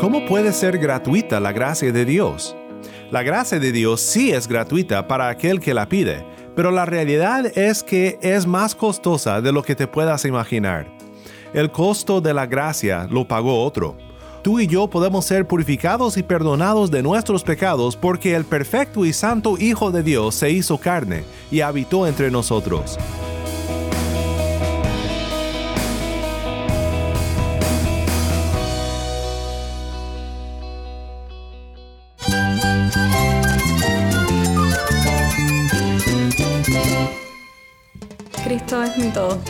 ¿Cómo puede ser gratuita la gracia de Dios? La gracia de Dios sí es gratuita para aquel que la pide, pero la realidad es que es más costosa de lo que te puedas imaginar. El costo de la gracia lo pagó otro. Tú y yo podemos ser purificados y perdonados de nuestros pecados porque el perfecto y santo Hijo de Dios se hizo carne y habitó entre nosotros.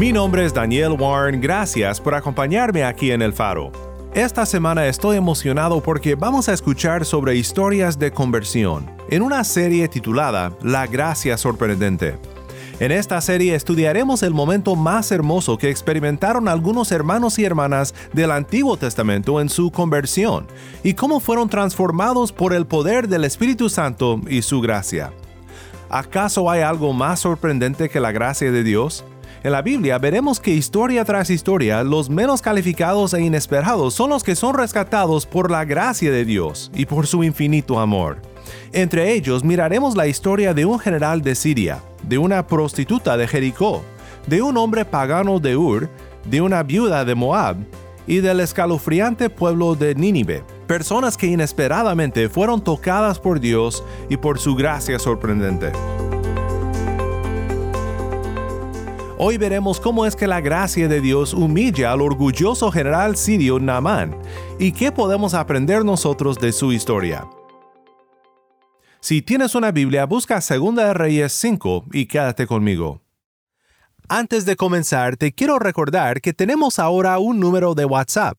Mi nombre es Daniel Warren, gracias por acompañarme aquí en El Faro. Esta semana estoy emocionado porque vamos a escuchar sobre historias de conversión en una serie titulada La Gracia Sorprendente. En esta serie estudiaremos el momento más hermoso que experimentaron algunos hermanos y hermanas del Antiguo Testamento en su conversión y cómo fueron transformados por el poder del Espíritu Santo y su gracia. ¿Acaso hay algo más sorprendente que la gracia de Dios? En la Biblia veremos que historia tras historia los menos calificados e inesperados son los que son rescatados por la gracia de Dios y por su infinito amor. Entre ellos miraremos la historia de un general de Siria, de una prostituta de Jericó, de un hombre pagano de Ur, de una viuda de Moab y del escalofriante pueblo de Nínive, personas que inesperadamente fueron tocadas por Dios y por su gracia sorprendente. Hoy veremos cómo es que la gracia de Dios humilla al orgulloso general sirio Naamán y qué podemos aprender nosotros de su historia. Si tienes una Biblia, busca 2 de Reyes 5 y quédate conmigo. Antes de comenzar, te quiero recordar que tenemos ahora un número de WhatsApp.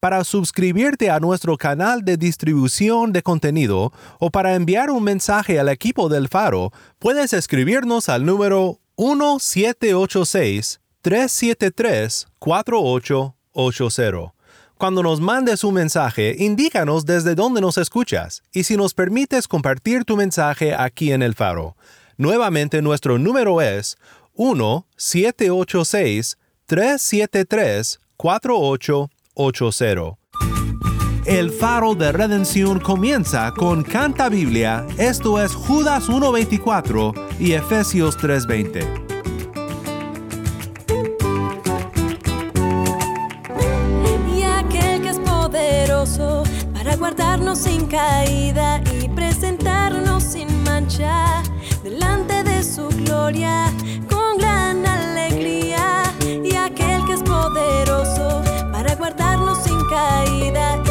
Para suscribirte a nuestro canal de distribución de contenido o para enviar un mensaje al equipo del Faro, puedes escribirnos al número 1-786-373-4880. Cuando nos mandes un mensaje, indícanos desde dónde nos escuchas y si nos permites compartir tu mensaje aquí en el faro. Nuevamente nuestro número es 1-786-373-4880. El faro de redención comienza con Canta Biblia, esto es Judas 1.24 y Efesios 3.20. Y aquel que es poderoso para guardarnos sin caída y presentarnos sin mancha delante de su gloria con gran alegría. Y aquel que es poderoso para guardarnos sin caída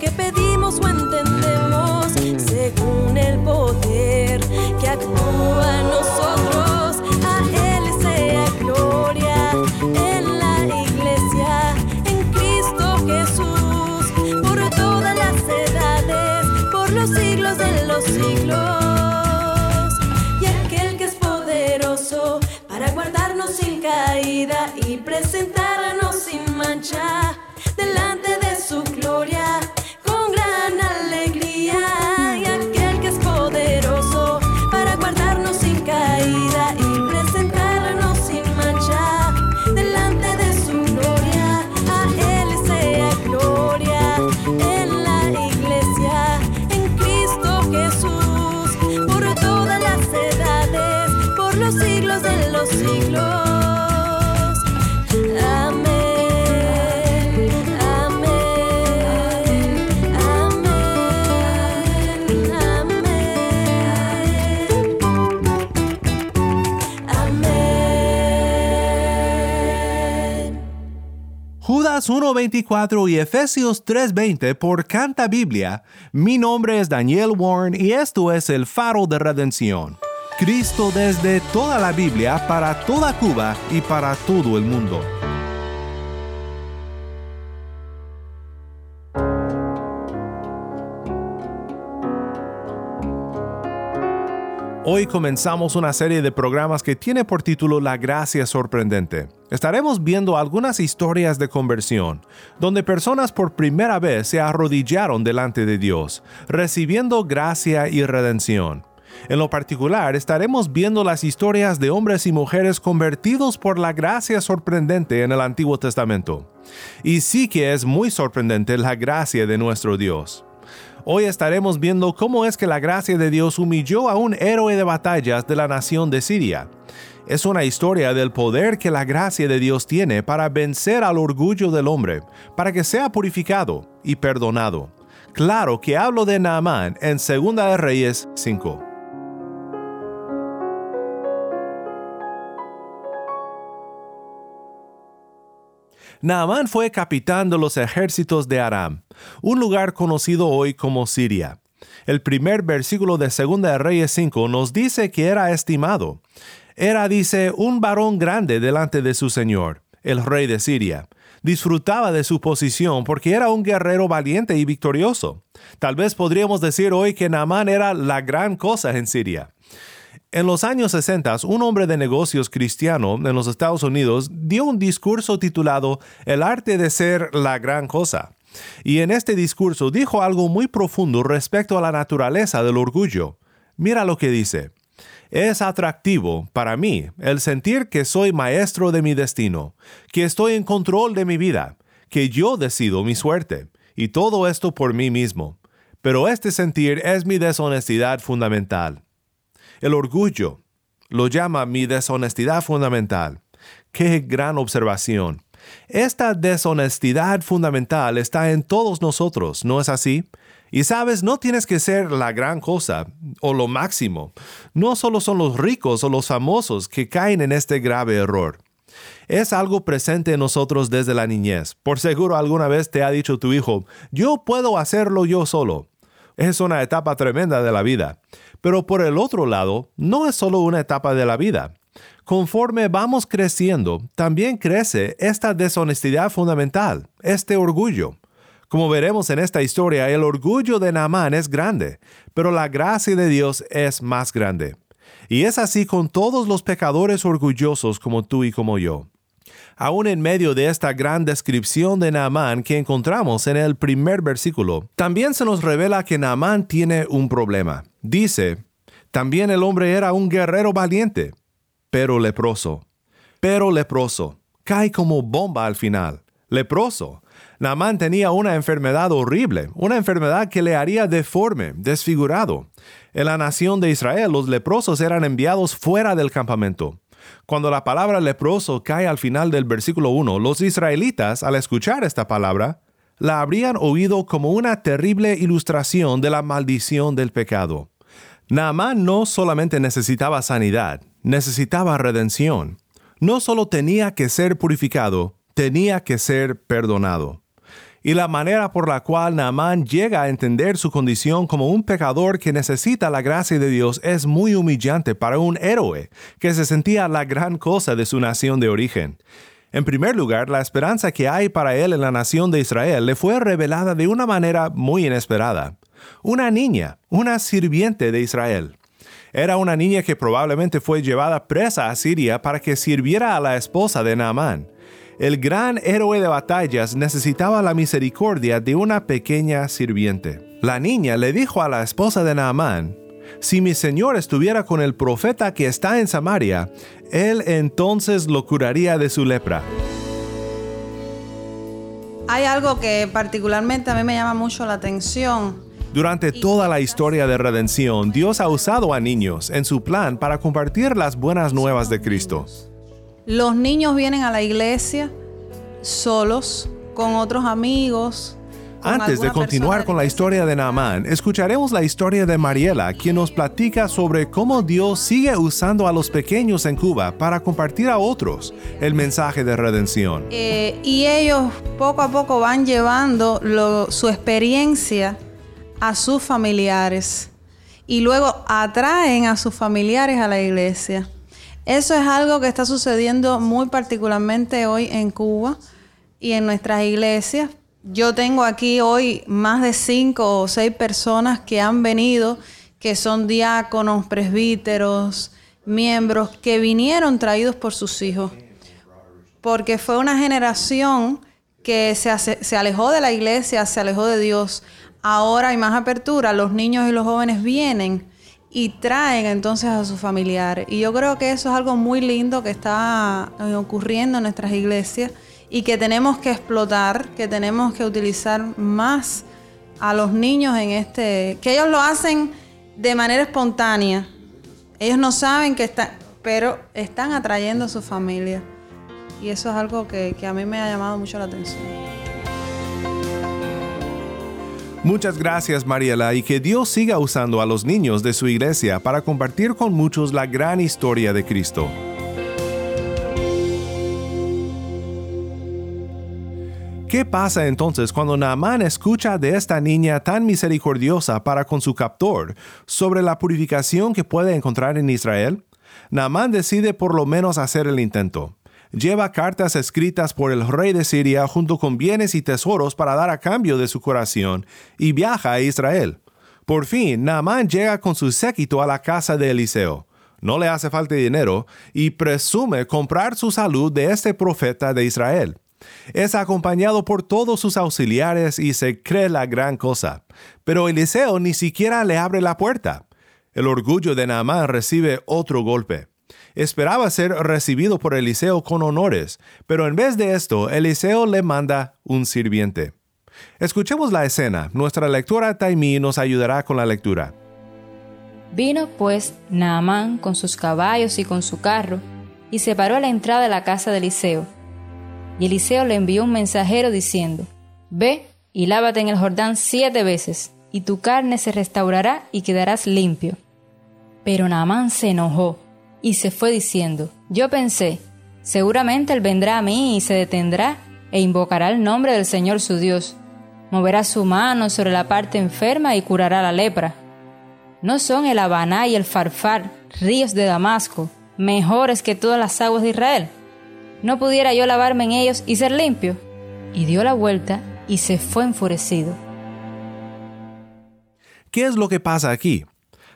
que pedimos o entendemos, según el poder que actúa en nosotros. A Él sea gloria en la iglesia, en Cristo Jesús, por todas las edades, por los siglos de los siglos. Y aquel que es poderoso para guardarnos sin caída y presentarnos sin mancha por los siglos de los siglos. Amén, amén, amén, amén, amén. Judas 1.24 y Efesios 3.20 por Canta Biblia. Mi nombre es Daniel Warren y esto es el faro de redención. Cristo desde toda la Biblia para toda Cuba y para todo el mundo. Hoy comenzamos una serie de programas que tiene por título La Gracia Sorprendente. Estaremos viendo algunas historias de conversión, donde personas por primera vez se arrodillaron delante de Dios, recibiendo gracia y redención. En lo particular, estaremos viendo las historias de hombres y mujeres convertidos por la gracia sorprendente en el Antiguo Testamento. Y sí que es muy sorprendente la gracia de nuestro Dios. Hoy estaremos viendo cómo es que la gracia de Dios humilló a un héroe de batallas de la nación de Siria. Es una historia del poder que la gracia de Dios tiene para vencer al orgullo del hombre, para que sea purificado y perdonado. Claro que hablo de Naamán en 2 de Reyes 5. Naamán fue capitán de los ejércitos de Aram, un lugar conocido hoy como Siria. El primer versículo de 2 de Reyes 5 nos dice que era estimado. Era, dice, un varón grande delante de su señor, el rey de Siria. Disfrutaba de su posición porque era un guerrero valiente y victorioso. Tal vez podríamos decir hoy que Naamán era la gran cosa en Siria. En los años 60, un hombre de negocios cristiano en los Estados Unidos dio un discurso titulado El arte de ser la gran cosa. Y en este discurso dijo algo muy profundo respecto a la naturaleza del orgullo. Mira lo que dice. Es atractivo para mí el sentir que soy maestro de mi destino, que estoy en control de mi vida, que yo decido mi suerte, y todo esto por mí mismo. Pero este sentir es mi deshonestidad fundamental. El orgullo lo llama mi deshonestidad fundamental. Qué gran observación. Esta deshonestidad fundamental está en todos nosotros, ¿no es así? Y sabes, no tienes que ser la gran cosa o lo máximo. No solo son los ricos o los famosos que caen en este grave error. Es algo presente en nosotros desde la niñez. Por seguro alguna vez te ha dicho tu hijo, yo puedo hacerlo yo solo. Es una etapa tremenda de la vida. Pero por el otro lado, no es solo una etapa de la vida. Conforme vamos creciendo, también crece esta deshonestidad fundamental, este orgullo. Como veremos en esta historia, el orgullo de Naamán es grande, pero la gracia de Dios es más grande. Y es así con todos los pecadores orgullosos como tú y como yo. Aún en medio de esta gran descripción de Naamán que encontramos en el primer versículo, también se nos revela que Naamán tiene un problema. Dice, también el hombre era un guerrero valiente, pero leproso. Pero leproso. Cae como bomba al final. Leproso. Naamán tenía una enfermedad horrible, una enfermedad que le haría deforme, desfigurado. En la nación de Israel los leprosos eran enviados fuera del campamento. Cuando la palabra leproso cae al final del versículo 1, los israelitas, al escuchar esta palabra, la habrían oído como una terrible ilustración de la maldición del pecado. Naamán no solamente necesitaba sanidad, necesitaba redención. No solo tenía que ser purificado, tenía que ser perdonado. Y la manera por la cual Naamán llega a entender su condición como un pecador que necesita la gracia de Dios es muy humillante para un héroe que se sentía la gran cosa de su nación de origen. En primer lugar, la esperanza que hay para él en la nación de Israel le fue revelada de una manera muy inesperada una niña, una sirviente de Israel. Era una niña que probablemente fue llevada presa a Siria para que sirviera a la esposa de Naamán. El gran héroe de batallas necesitaba la misericordia de una pequeña sirviente. La niña le dijo a la esposa de Naamán, si mi señor estuviera con el profeta que está en Samaria, él entonces lo curaría de su lepra. Hay algo que particularmente a mí me llama mucho la atención durante toda la historia de redención, Dios ha usado a niños en su plan para compartir las buenas nuevas de Cristo. Los niños vienen a la iglesia solos, con otros amigos. Antes de continuar con la historia de Naamán, escucharemos la historia de Mariela, quien nos platica sobre cómo Dios sigue usando a los pequeños en Cuba para compartir a otros el mensaje de redención. Eh, y ellos poco a poco van llevando lo- su experiencia a sus familiares y luego atraen a sus familiares a la iglesia. Eso es algo que está sucediendo muy particularmente hoy en Cuba y en nuestras iglesias. Yo tengo aquí hoy más de cinco o seis personas que han venido, que son diáconos, presbíteros, miembros, que vinieron traídos por sus hijos porque fue una generación que se, se alejó de la iglesia, se alejó de Dios. Ahora hay más apertura, los niños y los jóvenes vienen y traen entonces a sus familiares. Y yo creo que eso es algo muy lindo que está eh, ocurriendo en nuestras iglesias y que tenemos que explotar, que tenemos que utilizar más a los niños en este, que ellos lo hacen de manera espontánea. Ellos no saben que están, pero están atrayendo a su familia. Y eso es algo que, que a mí me ha llamado mucho la atención. Muchas gracias Mariela y que Dios siga usando a los niños de su iglesia para compartir con muchos la gran historia de Cristo. ¿Qué pasa entonces cuando Naamán escucha de esta niña tan misericordiosa para con su captor sobre la purificación que puede encontrar en Israel? Naamán decide por lo menos hacer el intento. Lleva cartas escritas por el rey de Siria junto con bienes y tesoros para dar a cambio de su curación y viaja a Israel. Por fin, Naamán llega con su séquito a la casa de Eliseo. No le hace falta dinero y presume comprar su salud de este profeta de Israel. Es acompañado por todos sus auxiliares y se cree la gran cosa. Pero Eliseo ni siquiera le abre la puerta. El orgullo de Naamán recibe otro golpe. Esperaba ser recibido por Eliseo con honores, pero en vez de esto, Eliseo le manda un sirviente. Escuchemos la escena. Nuestra lectora Taimí nos ayudará con la lectura. Vino pues Naamán con sus caballos y con su carro, y se paró a la entrada de la casa de Eliseo. Y Eliseo le envió un mensajero diciendo, Ve y lávate en el Jordán siete veces, y tu carne se restaurará y quedarás limpio. Pero Naamán se enojó y se fue diciendo, Yo pensé, seguramente él vendrá a mí y se detendrá e invocará el nombre del Señor su Dios. Moverá su mano sobre la parte enferma y curará la lepra. ¿No son el Habaná y el Farfar, ríos de Damasco, mejores que todas las aguas de Israel? ¿No pudiera yo lavarme en ellos y ser limpio? Y dio la vuelta y se fue enfurecido. ¿Qué es lo que pasa aquí?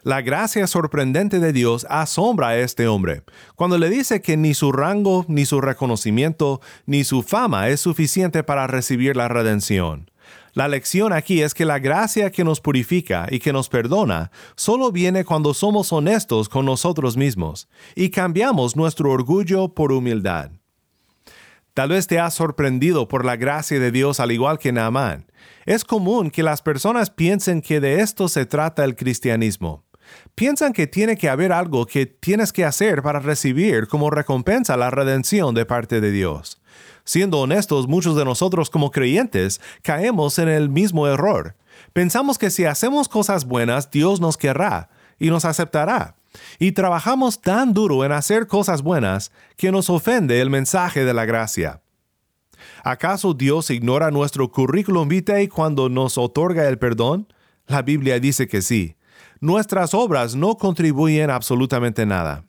La gracia sorprendente de Dios asombra a este hombre, cuando le dice que ni su rango, ni su reconocimiento, ni su fama es suficiente para recibir la redención. La lección aquí es que la gracia que nos purifica y que nos perdona solo viene cuando somos honestos con nosotros mismos y cambiamos nuestro orgullo por humildad. Tal vez te has sorprendido por la gracia de Dios al igual que Naamán. Es común que las personas piensen que de esto se trata el cristianismo. Piensan que tiene que haber algo que tienes que hacer para recibir como recompensa la redención de parte de Dios. Siendo honestos, muchos de nosotros como creyentes caemos en el mismo error. Pensamos que si hacemos cosas buenas, Dios nos querrá y nos aceptará. Y trabajamos tan duro en hacer cosas buenas que nos ofende el mensaje de la gracia. ¿Acaso Dios ignora nuestro currículum vitae cuando nos otorga el perdón? La Biblia dice que sí. Nuestras obras no contribuyen absolutamente nada.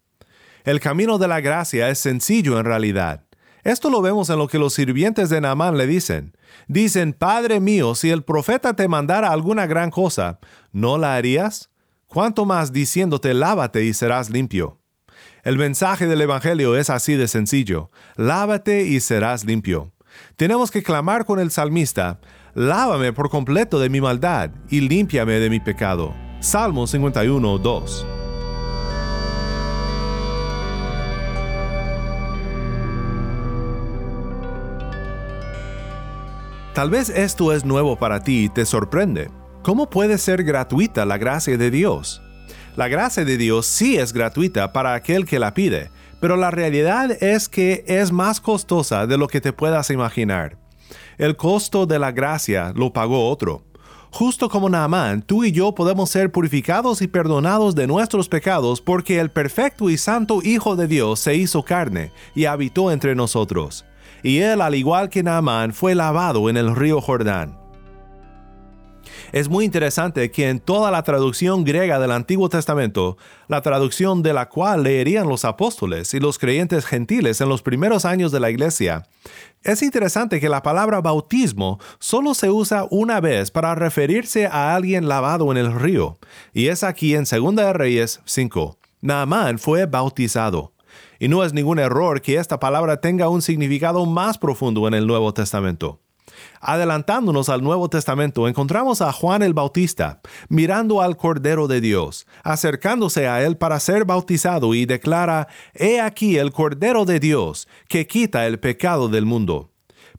El camino de la gracia es sencillo en realidad. Esto lo vemos en lo que los sirvientes de Naamán le dicen. Dicen, Padre mío, si el profeta te mandara alguna gran cosa, ¿no la harías? ¿Cuánto más diciéndote, lávate y serás limpio? El mensaje del Evangelio es así de sencillo. Lávate y serás limpio. Tenemos que clamar con el salmista, Lávame por completo de mi maldad y límpiame de mi pecado. Salmo 51, 2. Tal vez esto es nuevo para ti y te sorprende. ¿Cómo puede ser gratuita la gracia de Dios? La gracia de Dios sí es gratuita para aquel que la pide, pero la realidad es que es más costosa de lo que te puedas imaginar. El costo de la gracia lo pagó otro. Justo como Naamán, tú y yo podemos ser purificados y perdonados de nuestros pecados porque el perfecto y santo Hijo de Dios se hizo carne y habitó entre nosotros. Y él, al igual que Naamán, fue lavado en el río Jordán. Es muy interesante que en toda la traducción griega del Antiguo Testamento, la traducción de la cual leerían los apóstoles y los creyentes gentiles en los primeros años de la iglesia, es interesante que la palabra bautismo solo se usa una vez para referirse a alguien lavado en el río, y es aquí en 2 de Reyes 5. Naamán fue bautizado. Y no es ningún error que esta palabra tenga un significado más profundo en el Nuevo Testamento. Adelantándonos al Nuevo Testamento, encontramos a Juan el Bautista mirando al Cordero de Dios, acercándose a él para ser bautizado y declara, He aquí el Cordero de Dios, que quita el pecado del mundo.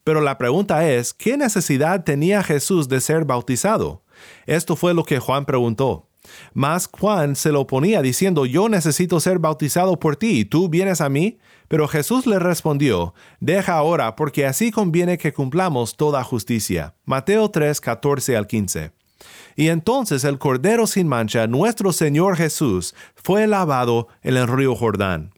Pero la pregunta es, ¿qué necesidad tenía Jesús de ser bautizado? Esto fue lo que Juan preguntó. Mas Juan se lo oponía diciendo, Yo necesito ser bautizado por ti, ¿y tú vienes a mí? Pero Jesús le respondió, Deja ahora, porque así conviene que cumplamos toda justicia. Mateo 3, 14 al 15. Y entonces el Cordero sin mancha, nuestro Señor Jesús, fue lavado en el río Jordán.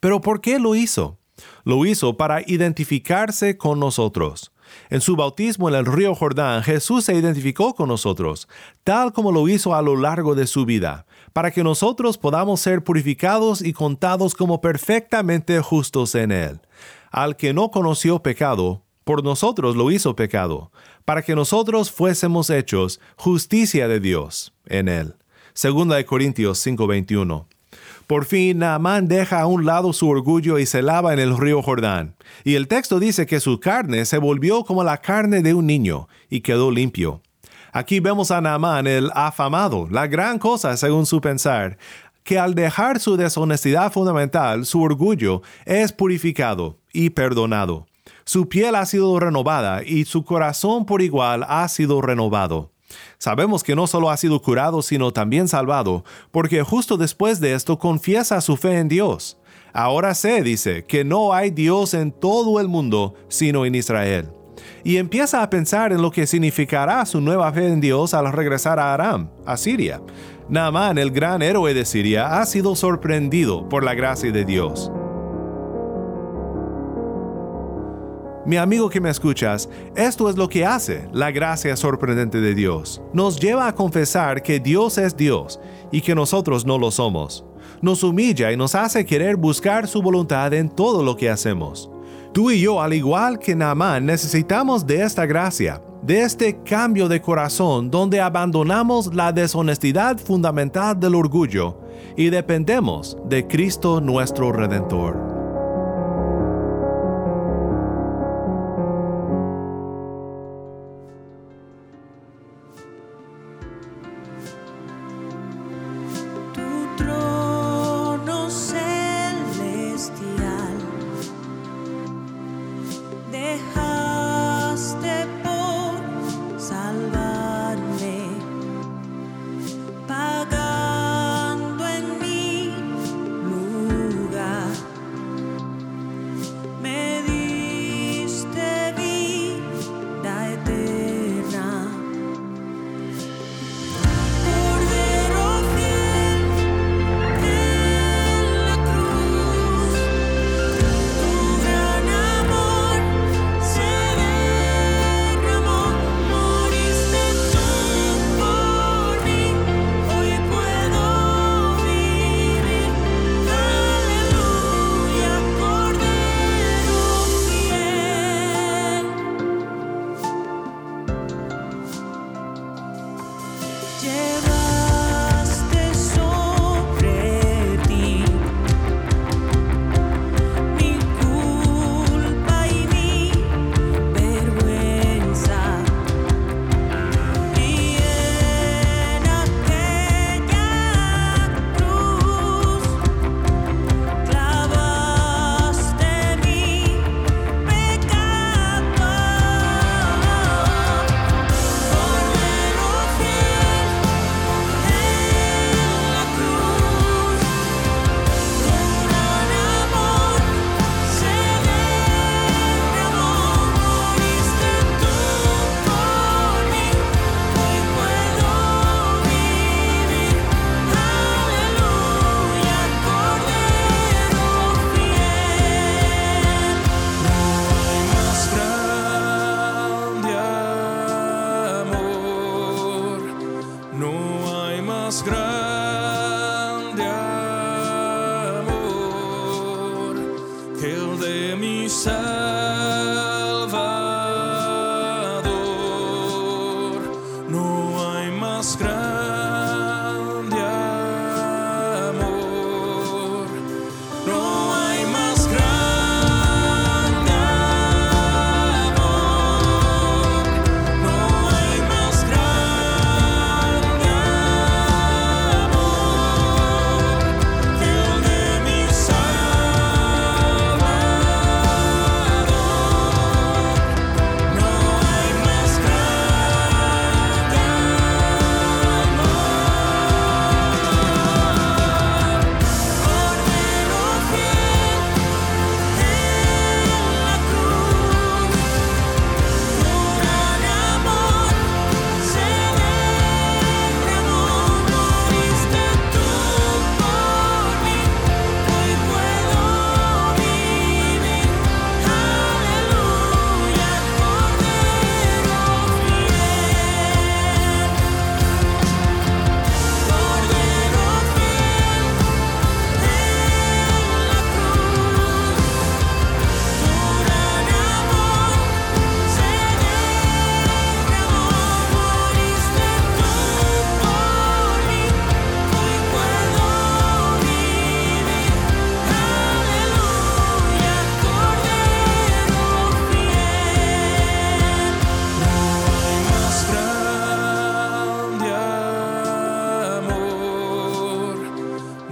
Pero ¿por qué lo hizo? Lo hizo para identificarse con nosotros. En su bautismo en el río Jordán, Jesús se identificó con nosotros, tal como lo hizo a lo largo de su vida, para que nosotros podamos ser purificados y contados como perfectamente justos en Él. Al que no conoció pecado, por nosotros lo hizo pecado, para que nosotros fuésemos hechos justicia de Dios en Él. Segunda de Corintios 5:21. Por fin, Naamán deja a un lado su orgullo y se lava en el río Jordán. Y el texto dice que su carne se volvió como la carne de un niño y quedó limpio. Aquí vemos a Naamán el afamado, la gran cosa según su pensar, que al dejar su deshonestidad fundamental, su orgullo es purificado y perdonado. Su piel ha sido renovada y su corazón por igual ha sido renovado. Sabemos que no solo ha sido curado, sino también salvado, porque justo después de esto confiesa su fe en Dios. Ahora sé, dice, que no hay Dios en todo el mundo, sino en Israel. Y empieza a pensar en lo que significará su nueva fe en Dios al regresar a Aram, a Siria. Naamán, el gran héroe de Siria, ha sido sorprendido por la gracia de Dios. Mi amigo que me escuchas, esto es lo que hace la gracia sorprendente de Dios. Nos lleva a confesar que Dios es Dios y que nosotros no lo somos. Nos humilla y nos hace querer buscar su voluntad en todo lo que hacemos. Tú y yo, al igual que Naamán, necesitamos de esta gracia, de este cambio de corazón donde abandonamos la deshonestidad fundamental del orgullo y dependemos de Cristo nuestro Redentor. was.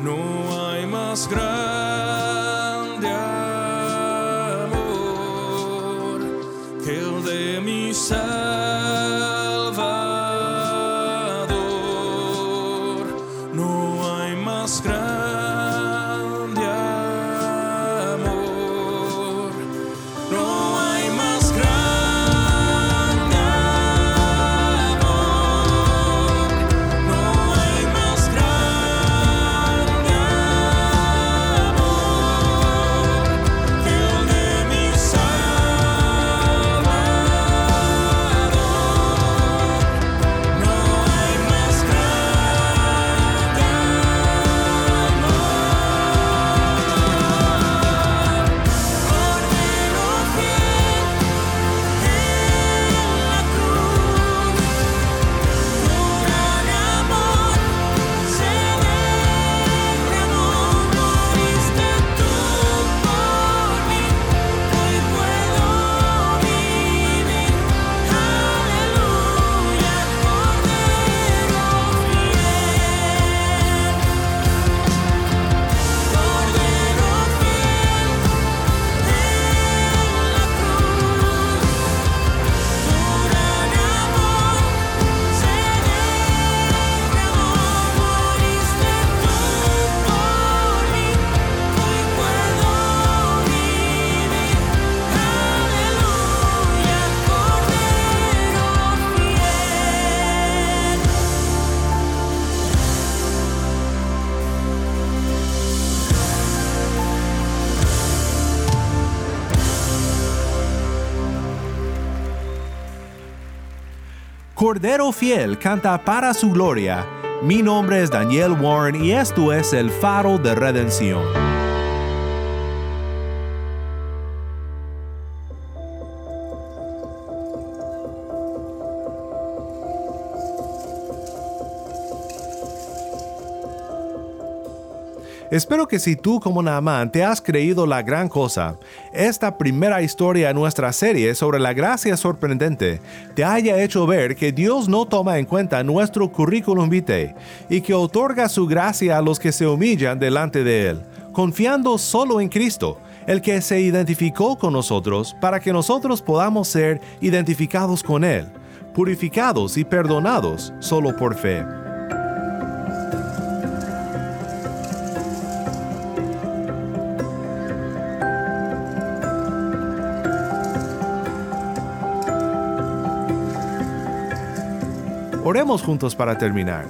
No hay más gracia. Cordero Fiel canta para su gloria. Mi nombre es Daniel Warren y esto es el faro de redención. Espero que si tú como Naamán te has creído la gran cosa, esta primera historia en nuestra serie sobre la gracia sorprendente te haya hecho ver que Dios no toma en cuenta nuestro currículum vitae y que otorga su gracia a los que se humillan delante de Él, confiando solo en Cristo, el que se identificó con nosotros para que nosotros podamos ser identificados con Él, purificados y perdonados solo por fe. Oremos juntos para terminar.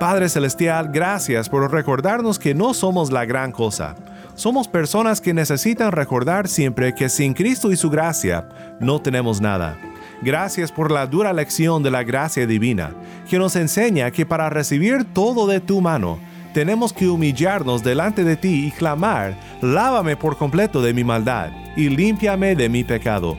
Padre Celestial, gracias por recordarnos que no somos la gran cosa. Somos personas que necesitan recordar siempre que sin Cristo y su gracia no tenemos nada. Gracias por la dura lección de la gracia divina, que nos enseña que para recibir todo de tu mano, tenemos que humillarnos delante de ti y clamar, lávame por completo de mi maldad y límpiame de mi pecado.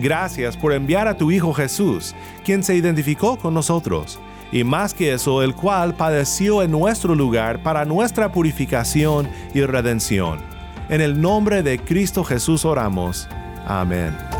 Gracias por enviar a tu Hijo Jesús, quien se identificó con nosotros, y más que eso, el cual padeció en nuestro lugar para nuestra purificación y redención. En el nombre de Cristo Jesús oramos. Amén.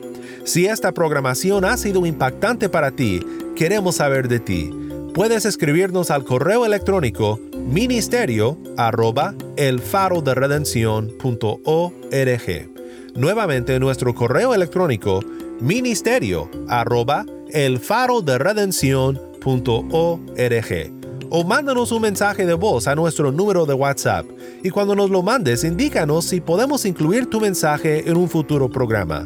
Si esta programación ha sido impactante para ti, queremos saber de ti. Puedes escribirnos al correo electrónico ministerio arroba elfaroderedención.org. Nuevamente nuestro correo electrónico ministerio arroba elfaroderedención.org o mándanos un mensaje de voz a nuestro número de WhatsApp y cuando nos lo mandes indícanos si podemos incluir tu mensaje en un futuro programa.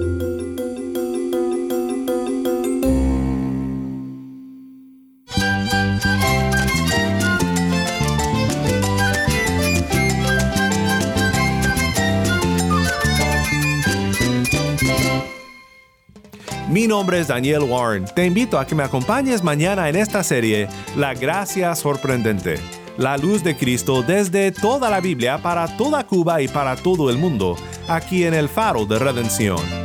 Nombre es Daniel Warren. Te invito a que me acompañes mañana en esta serie La Gracia Sorprendente. La luz de Cristo desde toda la Biblia para toda Cuba y para todo el mundo, aquí en el Faro de Redención.